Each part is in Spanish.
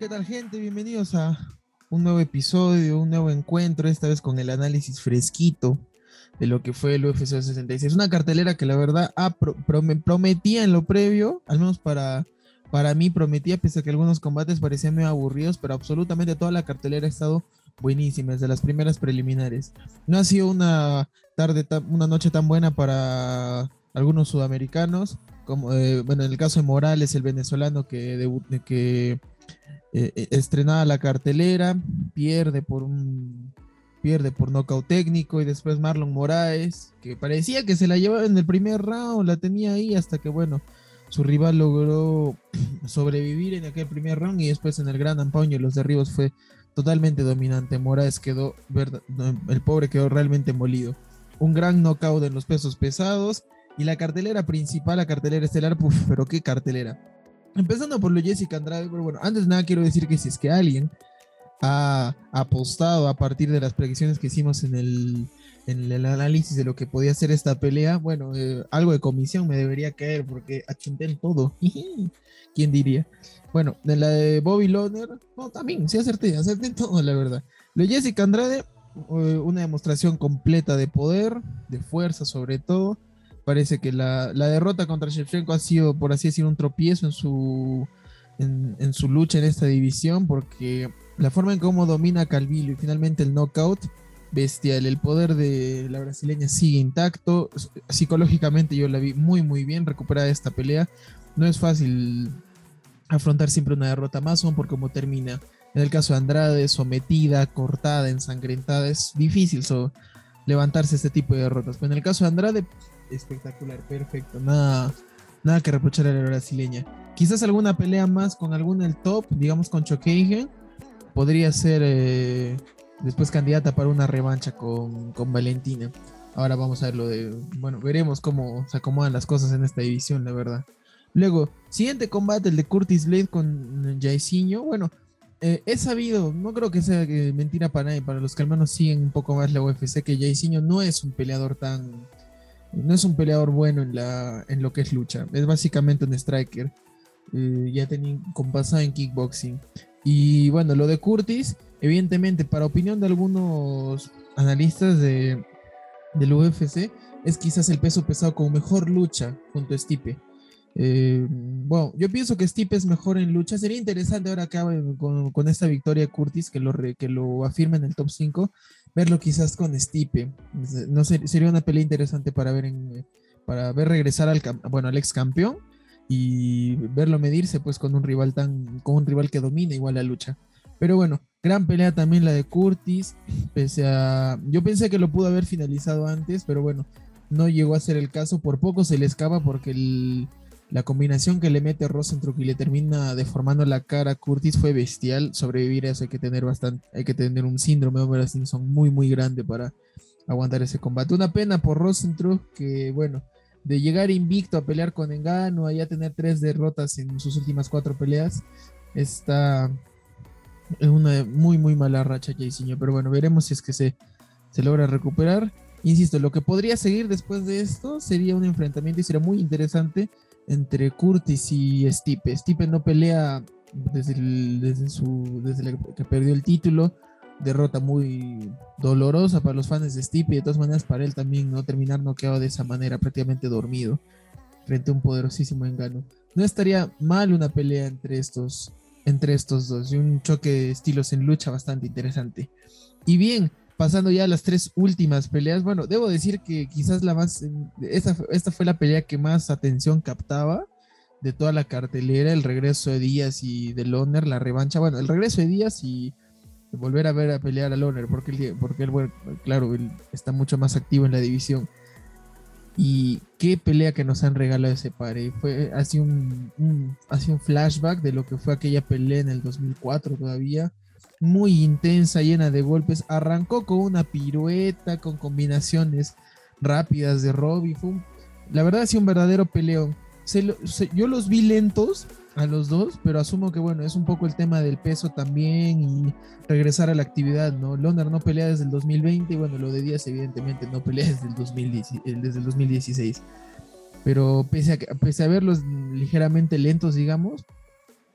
¿Qué tal gente? Bienvenidos a un nuevo episodio, un nuevo encuentro, esta vez con el análisis fresquito de lo que fue el UFC 66. Una cartelera que la verdad prometía en lo previo, al menos para, para mí prometía, pese a que algunos combates parecían medio aburridos, pero absolutamente toda la cartelera ha estado buenísima, desde las primeras preliminares. No ha sido una tarde, una noche tan buena para algunos sudamericanos, como eh, bueno, en el caso de Morales, el venezolano que, que eh, eh, estrenaba la cartelera, pierde por un pierde por nocaut técnico y después Marlon Moraes, que parecía que se la llevaba en el primer round, la tenía ahí hasta que bueno, su rival logró sobrevivir en aquel primer round y después en el gran ampaño los derribos fue totalmente dominante. Moraes quedó, el pobre quedó realmente molido. Un gran knockout en los pesos pesados y la cartelera principal, la cartelera estelar, pero qué cartelera. Empezando por lo Jessica Andrade, pero bueno, antes de nada quiero decir que si es que alguien ha apostado a partir de las predicciones que hicimos en el, en el análisis de lo que podía ser esta pelea, bueno, eh, algo de comisión me debería caer porque achunté en todo. ¿Quién diría? Bueno, de la de Bobby Loner, no, también, sí acerté, acerté en todo, la verdad. Lo Jessica Andrade, eh, una demostración completa de poder, de fuerza sobre todo parece que la, derrota contra Shevchenko ha sido, por así decir, un tropiezo en su, en, su lucha en esta división, porque la forma en cómo domina Calvillo y finalmente el knockout, bestial. El poder de la brasileña sigue intacto. Psicológicamente yo la vi muy, muy bien recuperada esta pelea. No es fácil afrontar siempre una derrota más, aún por cómo termina. En el caso de Andrade, sometida, cortada, ensangrentada, es difícil levantarse este tipo de derrotas. Pero en el caso de Andrade, espectacular, perfecto. Nada, nada que reprochar a la brasileña. Quizás alguna pelea más con alguna del top, digamos con Chokeigen, podría ser eh, después candidata para una revancha con, Valentina. Ahora vamos a ver lo de. Bueno, veremos cómo se acomodan las cosas en esta división, la verdad. Luego, siguiente combate, el de Curtis Blade con Jairzinho. Bueno, eh, he sabido, no creo que sea mentira para nadie, para los que al menos siguen un poco más la UFC, que Jairzinho no es un peleador tan no es un peleador bueno en, la, en lo que es lucha. Es básicamente un striker. Eh, ya tenía compasado en kickboxing. Y bueno, lo de Curtis, evidentemente, para opinión de algunos analistas de, del UFC, es quizás el peso pesado con mejor lucha junto a Stipe. Eh, bueno, yo pienso que Stipe es mejor en lucha. Sería interesante ahora que con, esta victoria Curtis, que lo, que lo afirma en el top 5, verlo quizás con Stipe. No sé, sería una pelea interesante para ver en, para ver regresar al bueno al ex campeón y verlo medirse pues con un rival tan con un rival que domina igual la lucha. Pero bueno, gran pelea también la de Curtis, pese a yo pensé que lo pudo haber finalizado antes, pero bueno, no llegó a ser el caso, por poco se le escapa porque el la combinación que le mete Rosenstruck y le termina deformando la cara a Curtis fue bestial. Sobrevivir a eso hay que tener bastante, hay que tener un síndrome de Homer Simpson muy muy grande para aguantar ese combate. Una pena por Rosenstruck que bueno, de llegar invicto a pelear con Engano, a tener tres derrotas en sus últimas cuatro peleas, está en una muy muy mala racha Jairzinho, pero bueno, veremos si es que se, se logra recuperar. Insisto, lo que podría seguir después de esto sería un enfrentamiento y sería muy interesante entre Curtis y Stipe. Stipe no pelea desde, desde, su, desde que perdió el título. Derrota muy dolorosa para los fans de Stipe y de todas maneras para él también no terminar noqueado de esa manera, prácticamente dormido, frente a un poderosísimo engano. No estaría mal una pelea entre estos, entre estos dos y un choque de estilos en lucha bastante interesante. Y bien, pasando ya a las tres últimas peleas, bueno, debo decir que quizás la más, esta, esta fue la pelea que más atención captaba de toda la cartelera, el regreso de Díaz y de Loner, la revancha, bueno, el regreso de Díaz y volver a ver a pelear a Loner, porque él, porque él, bueno, claro, él está mucho más activo en la división. Y qué pelea que nos han regalado ese pare. Fue así un, un, un flashback de lo que fue aquella pelea en el 2004 todavía muy intensa, llena de golpes. Arrancó con una pirueta, con combinaciones rápidas de Robbie. la verdad, sí, un verdadero peleón. yo los vi lentos a los dos, pero asumo que bueno, es un poco el tema del peso también y regresar a la actividad, ¿no? Loner no pelea desde el 2020 y bueno, lo de Díaz evidentemente no pelea desde el, 2010, eh, desde el 2016. Pero pese a, pese a verlos ligeramente lentos, digamos,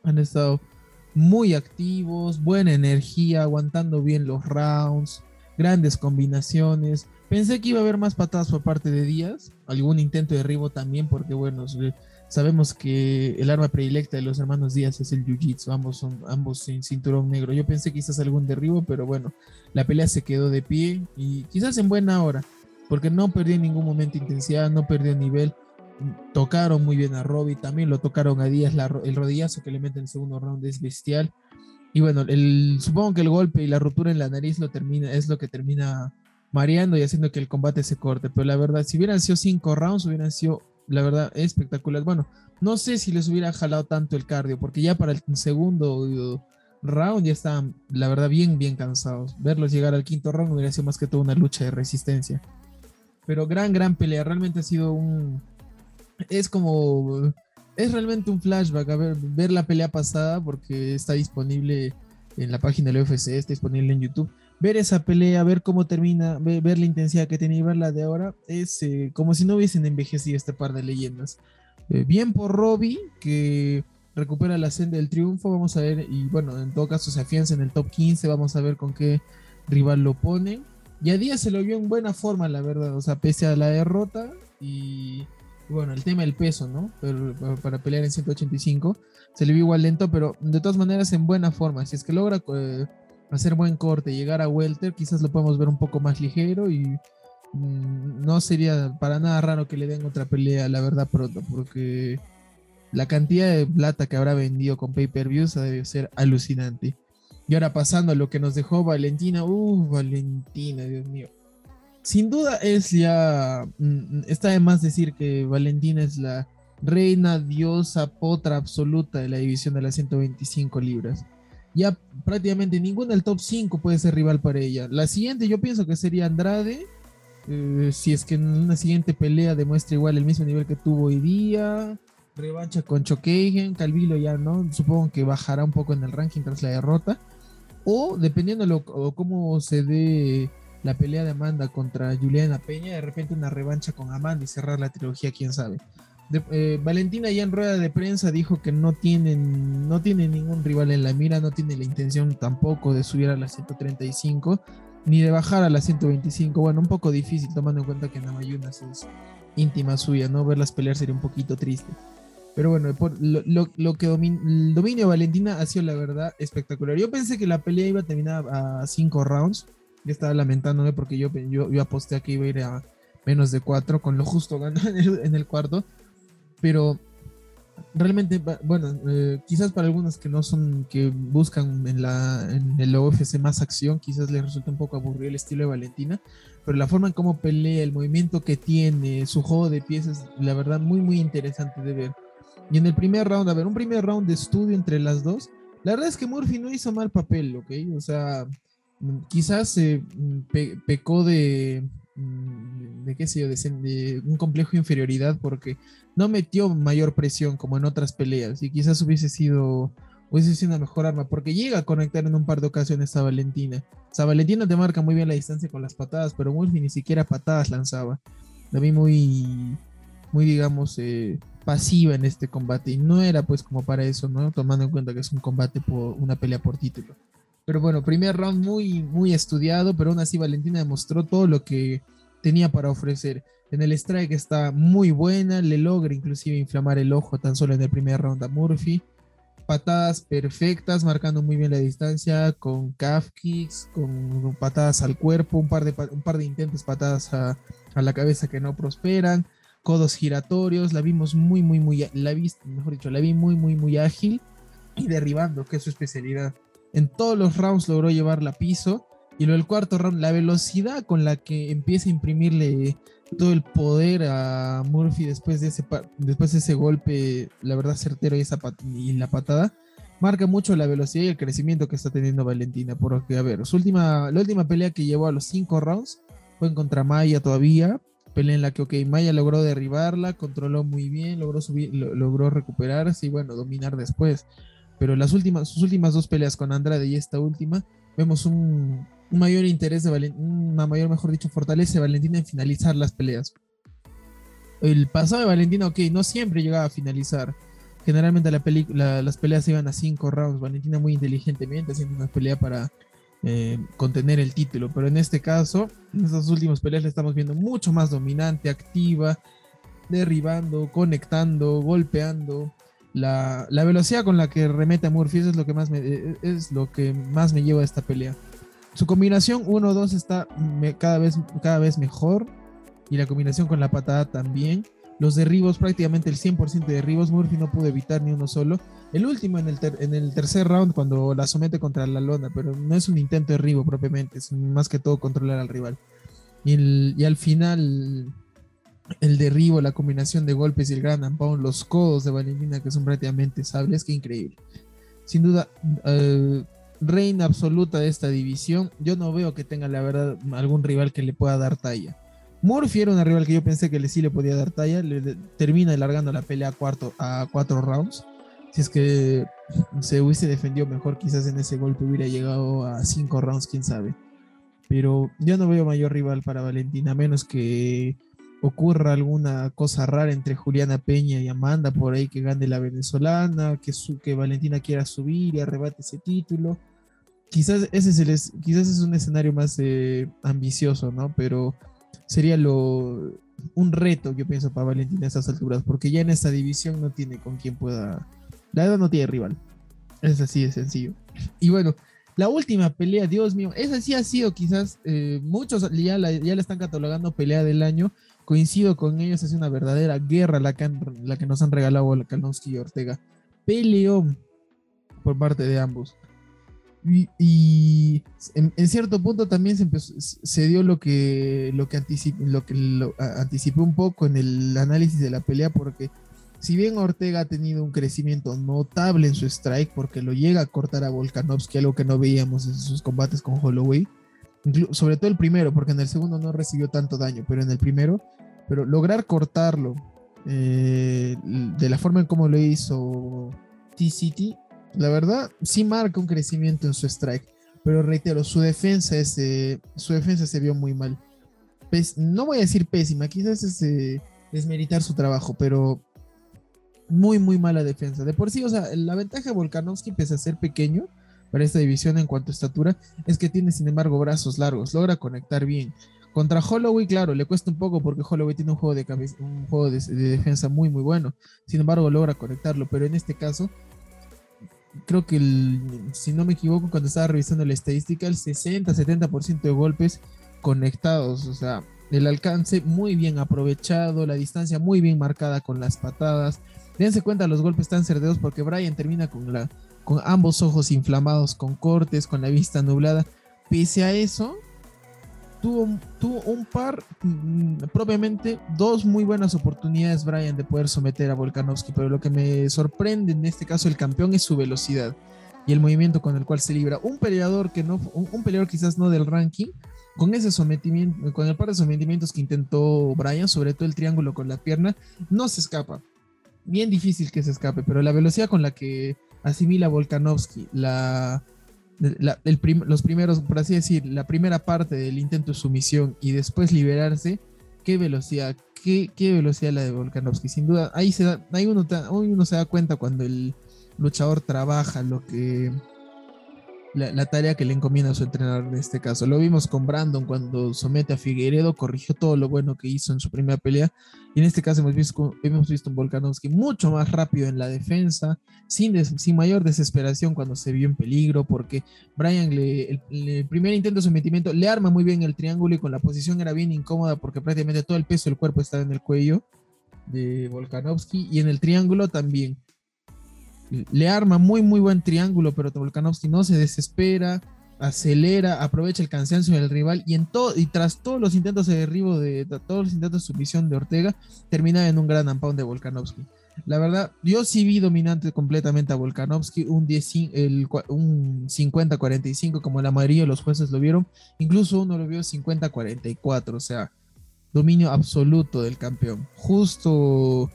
han estado muy activos, buena energía, aguantando bien los rounds, grandes combinaciones. Pensé que iba a haber más patadas por parte de Díaz, algún intento de derribo también, porque bueno, sabemos que el arma predilecta de los hermanos Díaz es el Jiu-Jitsu, ambos son ambos sin cinturón negro. Yo pensé quizás algún derribo, pero bueno, la pelea se quedó de pie y quizás en buena hora, porque no perdió en ningún momento intensidad, no perdió nivel. Tocaron muy bien a Robbie, también lo tocaron a Díaz, el rodillazo que le mete en el segundo round es bestial. Y bueno, el, supongo que el golpe y la ruptura en la nariz lo termina, es lo que termina mareando y haciendo que el combate se corte. Pero la verdad, si hubieran sido cinco rounds, hubieran sido, la verdad, espectacular. Bueno, no sé si les hubiera jalado tanto el cardio, porque ya para el segundo round ya estaban, la verdad, bien, bien cansados. Verlos llegar al quinto round hubiera sido más que todo una lucha de resistencia. Pero gran, gran pelea. Realmente ha sido un. Es como es realmente un flashback, a ver, ver la pelea pasada porque está disponible en la página del UFC, está disponible en YouTube. Ver esa pelea, ver cómo termina, ver, la intensidad que tiene y ver la de ahora, es eh, como si no hubiesen envejecido este par de leyendas. Eh, bien por Robbie, que recupera la senda del triunfo, vamos a ver, y bueno, en todo caso se afianza en el top 15, vamos a ver con qué rival lo pone. Y a Díaz se lo vio en buena forma, la verdad, o sea, pese a la derrota y bueno, el tema del peso, ¿no? Para pelear en 185 se le vio igual lento, pero de todas maneras en buena forma. Si es que logra eh, hacer buen corte, llegar a welter, quizás lo podemos ver un poco más ligero y mm, no sería para nada raro que le den otra pelea, la verdad, pronto, porque la cantidad de plata que habrá vendido con pay-per-views debe ser alucinante. Y ahora pasando a lo que nos dejó Valentina, uh, Valentina, Dios mío sin duda es ya, mm, está de más decir que Valentina es la reina, diosa, potra absoluta de la división de las 125 libras. Ya prácticamente ninguna del top 5 puede ser rival para ella. La siguiente yo pienso que sería Andrade. Eh, si es que en una siguiente pelea demuestra igual el mismo nivel que tuvo hoy día. Revancha con Chokeigen, Calvilo ya no. Supongo que bajará un poco en el ranking tras la derrota. O dependiendo de cómo se dé la pelea de Amanda contra Juliana Peña, de repente una revancha con Amanda y cerrar la trilogía, quién sabe. Eh, Valentina ya en rueda de prensa dijo que no tienen, no tiene ningún rival en la mira, no tiene la intención tampoco de subir a la 135 ni de bajar a la 125. Bueno, un poco difícil tomando en cuenta que Namayunas es íntima suya, ¿no? Verlas pelear sería un poquito triste. Pero bueno, lo, que el dominio de Valentina ha sido la verdad espectacular. Yo pensé que la pelea iba a terminar a 5 rounds yo estaba lamentándome porque yo, yo, yo aposté a que iba a ir a menos de 4, con lo justo ganó en el, cuarto. Pero realmente, bueno, eh, quizás para algunos que no son, que buscan en, la, en el UFC más acción, quizás les resulta un poco aburrido el estilo de Valentina, pero la forma en cómo pelea, el movimiento que tiene, su juego de piezas, la verdad, muy, muy interesante de ver. Y en el primer round, a ver, un primer round de estudio entre las dos, la verdad es que Murphy no hizo mal papel, ¿ok? O sea, quizás eh, pecó de, mm, de qué sé yo, de, un complejo de inferioridad porque no metió mayor presión como en otras peleas y quizás hubiese sido, hubiese sido una mejor arma porque llega a conectar en un par de ocasiones a Valentina. O sea, Valentina te marca muy bien la distancia con las patadas, pero Murphy ni siquiera patadas lanzaba. La vi muy, muy digamos, eh, pasiva en este combate y no era pues como para eso, ¿no? Tomando en cuenta que es un combate por una pelea por título. Pero bueno, primer round muy, muy estudiado, pero aún así Valentina demostró todo lo que tenía para ofrecer. En el strike está muy buena, le logra inclusive inflamar el ojo tan solo en el primer round a Murphy. Patadas perfectas, marcando muy bien la distancia, con calf kicks, con patadas al cuerpo, un par de, un par de intentos patadas a, a la cabeza que no prosperan, codos giratorios, la vimos muy, muy, muy, la vi, mejor dicho, la vi muy, muy, muy ágil y derribando, que es su especialidad. En todos los rounds logró llevarla a piso. Y lo del cuarto round, la velocidad con la que empieza a imprimirle todo el poder a Murphy después de ese, después de ese golpe, la verdad certero y, esa y la patada, marca mucho la velocidad y el crecimiento que está teniendo Valentina. Porque, a ver, su última, la última pelea que llevó a los cinco rounds fue en contra Maya todavía. Pelea en la que, ok, Maya logró derribarla, controló muy bien, logró subir, logró recuperarse y, bueno, dominar después. Pero las últimas, sus últimas dos peleas con Andrade y esta última, vemos un, mayor interés de Valentina, una mayor, mejor dicho, fortaleza de Valentina en finalizar las peleas. El pasado de Valentina, ok, no siempre llegaba a finalizar. generalmente la las peleas iban a cinco rounds. Valentina muy inteligentemente haciendo una pelea para eh, contener el título. Pero en este caso, en estas últimas peleas la estamos viendo mucho más dominante, activa, derribando, conectando, golpeando. La, velocidad con la que remete a Murphy es lo que más me, eh, es lo que más me lleva a esta pelea. Su combinación 1-2 está cada, vez, cada vez mejor y la combinación con la patada también. Los derribos, prácticamente el 100% de derribos, Murphy no pudo evitar ni uno solo. El último en el, en el tercer round cuando la somete contra la lona, pero no es un intento de derribo propiamente, es más que todo controlar al rival. Y, al final, el derribo, la combinación de golpes y el gran ampón, los codos de Valentina que son prácticamente sables, que increíble. Sin duda, eh, reina absoluta de esta división. Yo no veo que tenga la verdad algún rival que le pueda dar talla. Murphy era una rival que yo pensé que le sí le podía dar talla. Le, termina alargando la pelea a, a cuatro rounds. Si es que se hubiese defendido mejor, quizás en ese golpe hubiera llegado a cinco rounds, quién sabe. Pero yo no veo mayor rival para Valentina, menos que ocurra alguna cosa rara entre Juliana Peña y Amanda por ahí que gane la venezolana, que, su, que Valentina quiera subir y arrebate ese título. Quizás ese es, el, quizás es un escenario más eh, ambicioso, ¿no? Pero sería lo, un reto, yo pienso, para Valentina a estas alturas, porque ya en esta división no tiene con quien pueda. La verdad no tiene rival. Es así de sencillo. Y bueno, la última pelea, Dios mío, esa sí ha sido quizás, eh, muchos ya la, ya la están catalogando pelea del año. Coincido con ellos, es una verdadera guerra la que, la que nos han regalado Kalnowski y Ortega. Peleón por parte de ambos. Y, en, cierto punto también se, dio lo que, lo que, lo que anticipé un poco en el análisis de la pelea, porque si bien Ortega ha tenido un crecimiento notable en su strike, porque lo llega a cortar a Volkanovski, algo que no veíamos en sus combates con Holloway, sobre todo el primero, porque en el segundo no recibió tanto daño, pero en el primero, pero lograr cortarlo eh, de la forma en como lo hizo T-City la verdad, sí marca un crecimiento en su strike. Pero reitero, su defensa, es, su defensa se vio muy mal. no voy a decir pésima, quizás es eh, desmeritar su trabajo, pero muy, muy mala defensa. De por sí, o sea, la ventaja de Volkanovski, pese a ser pequeño para esta división en cuanto a estatura, es que tiene, sin embargo, brazos largos, logra conectar bien. Contra Holloway, claro, le cuesta un poco porque Holloway tiene un juego de, un juego de defensa muy, muy bueno. Sin embargo, logra conectarlo, pero en este caso creo que si no me equivoco, cuando estaba revisando la estadística, el 60-70% de golpes conectados, o sea, el alcance muy bien aprovechado, la distancia muy bien marcada con las patadas. Dense cuenta, los golpes están cerdeos porque Brian termina con, la, con ambos ojos inflamados, con cortes, con la vista nublada. Pese a eso, tuvo, un par, mm, propiamente dos muy buenas oportunidades, Brian, de poder someter a Volkanovski, pero lo que me sorprende en este caso el campeón es su velocidad y el movimiento con el cual se libra. Un peleador que no, un, peleador quizás no del ranking, con ese sometimiento, con el par de sometimientos que intentó Brian, sobre todo el triángulo con la pierna, no se escapa. Bien difícil que se escape, pero la velocidad con la que asimila Volkanovski, la, los primeros, por así decir, la primera parte del intento de sumisión y después liberarse, qué velocidad, qué, qué velocidad la de Volkanovski. Sin duda, ahí, se da, ahí, uno, ahí uno se da cuenta cuando el luchador trabaja lo que la, tarea que le encomienda a su entrenador en este caso. Lo vimos con Brandon cuando somete a Figueredo, corrigió todo lo bueno que hizo en su primera pelea. Y en este caso hemos visto, hemos visto un Volkanovski mucho más rápido en la defensa, sin, sin mayor desesperación cuando se vio en peligro, porque Brian, le, el, primer intento de sometimiento, le arma muy bien el triángulo y con la posición era bien incómoda porque prácticamente todo el peso del cuerpo estaba en el cuello de Volkanovski y en el triángulo también le arma muy, muy buen triángulo, pero Volkanovski no se desespera, acelera, aprovecha el cansancio del rival y, en todo, y tras todos los intentos de derribo, de, todos los intentos de sumisión de Ortega, termina en un gran ampón de Volkanovski. La verdad, yo sí vi dominante completamente a Volkanovski, un, un 50-45 como la mayoría de los jueces lo vieron, incluso uno lo vio 50-44, o sea, dominio absoluto del campeón. Justo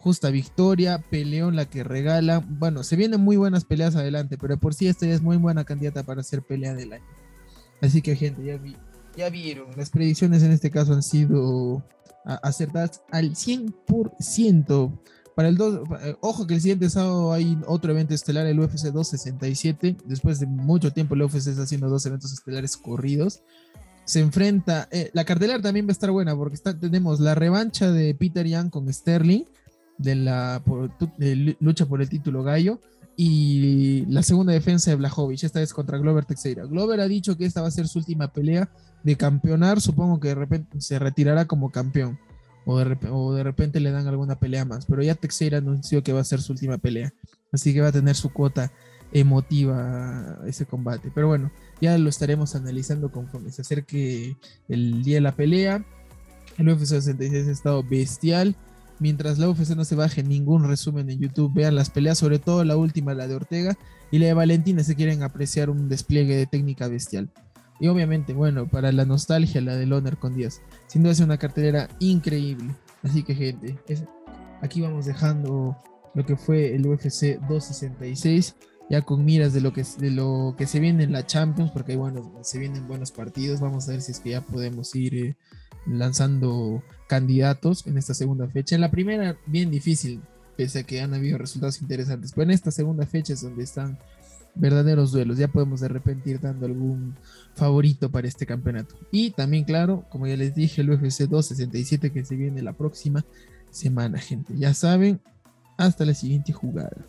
justa victoria, peleón la que regala. Bueno, se vienen muy buenas peleas adelante, pero por sí esta es muy buena candidata para ser pelea del año. Así que gente, ya vieron, las predicciones en este caso han sido acertadas al 100%. Para el 2, eh, ojo que el siguiente sábado hay otro evento estelar, el UFC 267. Después de mucho tiempo, el UFC está haciendo dos eventos estelares corridos. Se enfrenta, eh, la cartelera también va a estar buena porque tenemos la revancha de Peter Young con Sterling de la lucha por el título gallo y la segunda defensa de Blajovic, esta vez contra Glover Teixeira. Glover ha dicho que esta va a ser su última pelea de campeonar, supongo que de repente se retirará como campeón o de, repente, le dan alguna pelea más. Pero ya Teixeira anunció que va a ser su última pelea. Así que va a tener su cuota emotiva ese combate. Pero bueno, ya lo estaremos analizando conforme se acerque el día de la pelea. El UFC 66 ha estado bestial. Mientras la UFC no se baje ningún resumen en YouTube, vean las peleas, sobre todo la última, la de Ortega y la de Valentina, si quieren apreciar un despliegue de técnica bestial. Y obviamente, bueno, para la nostalgia, la del Honor con 10. Sin duda es una cartelera increíble. Así que, gente, aquí vamos dejando lo que fue el UFC 266. Ya con miras de lo que, de lo que se viene en la Champions, porque bueno, se vienen buenos partidos. Vamos a ver si es que ya podemos ir eh, lanzando candidatos en esta segunda fecha. En la primera, bien difícil, pese a que han habido resultados interesantes. Pero en esta segunda fecha es donde están verdaderos duelos. Ya podemos de repente ir dando algún favorito para este campeonato. Y también, claro, como ya les dije, el UFC 267 que se viene la próxima semana, gente. Ya saben, hasta la siguiente jugada.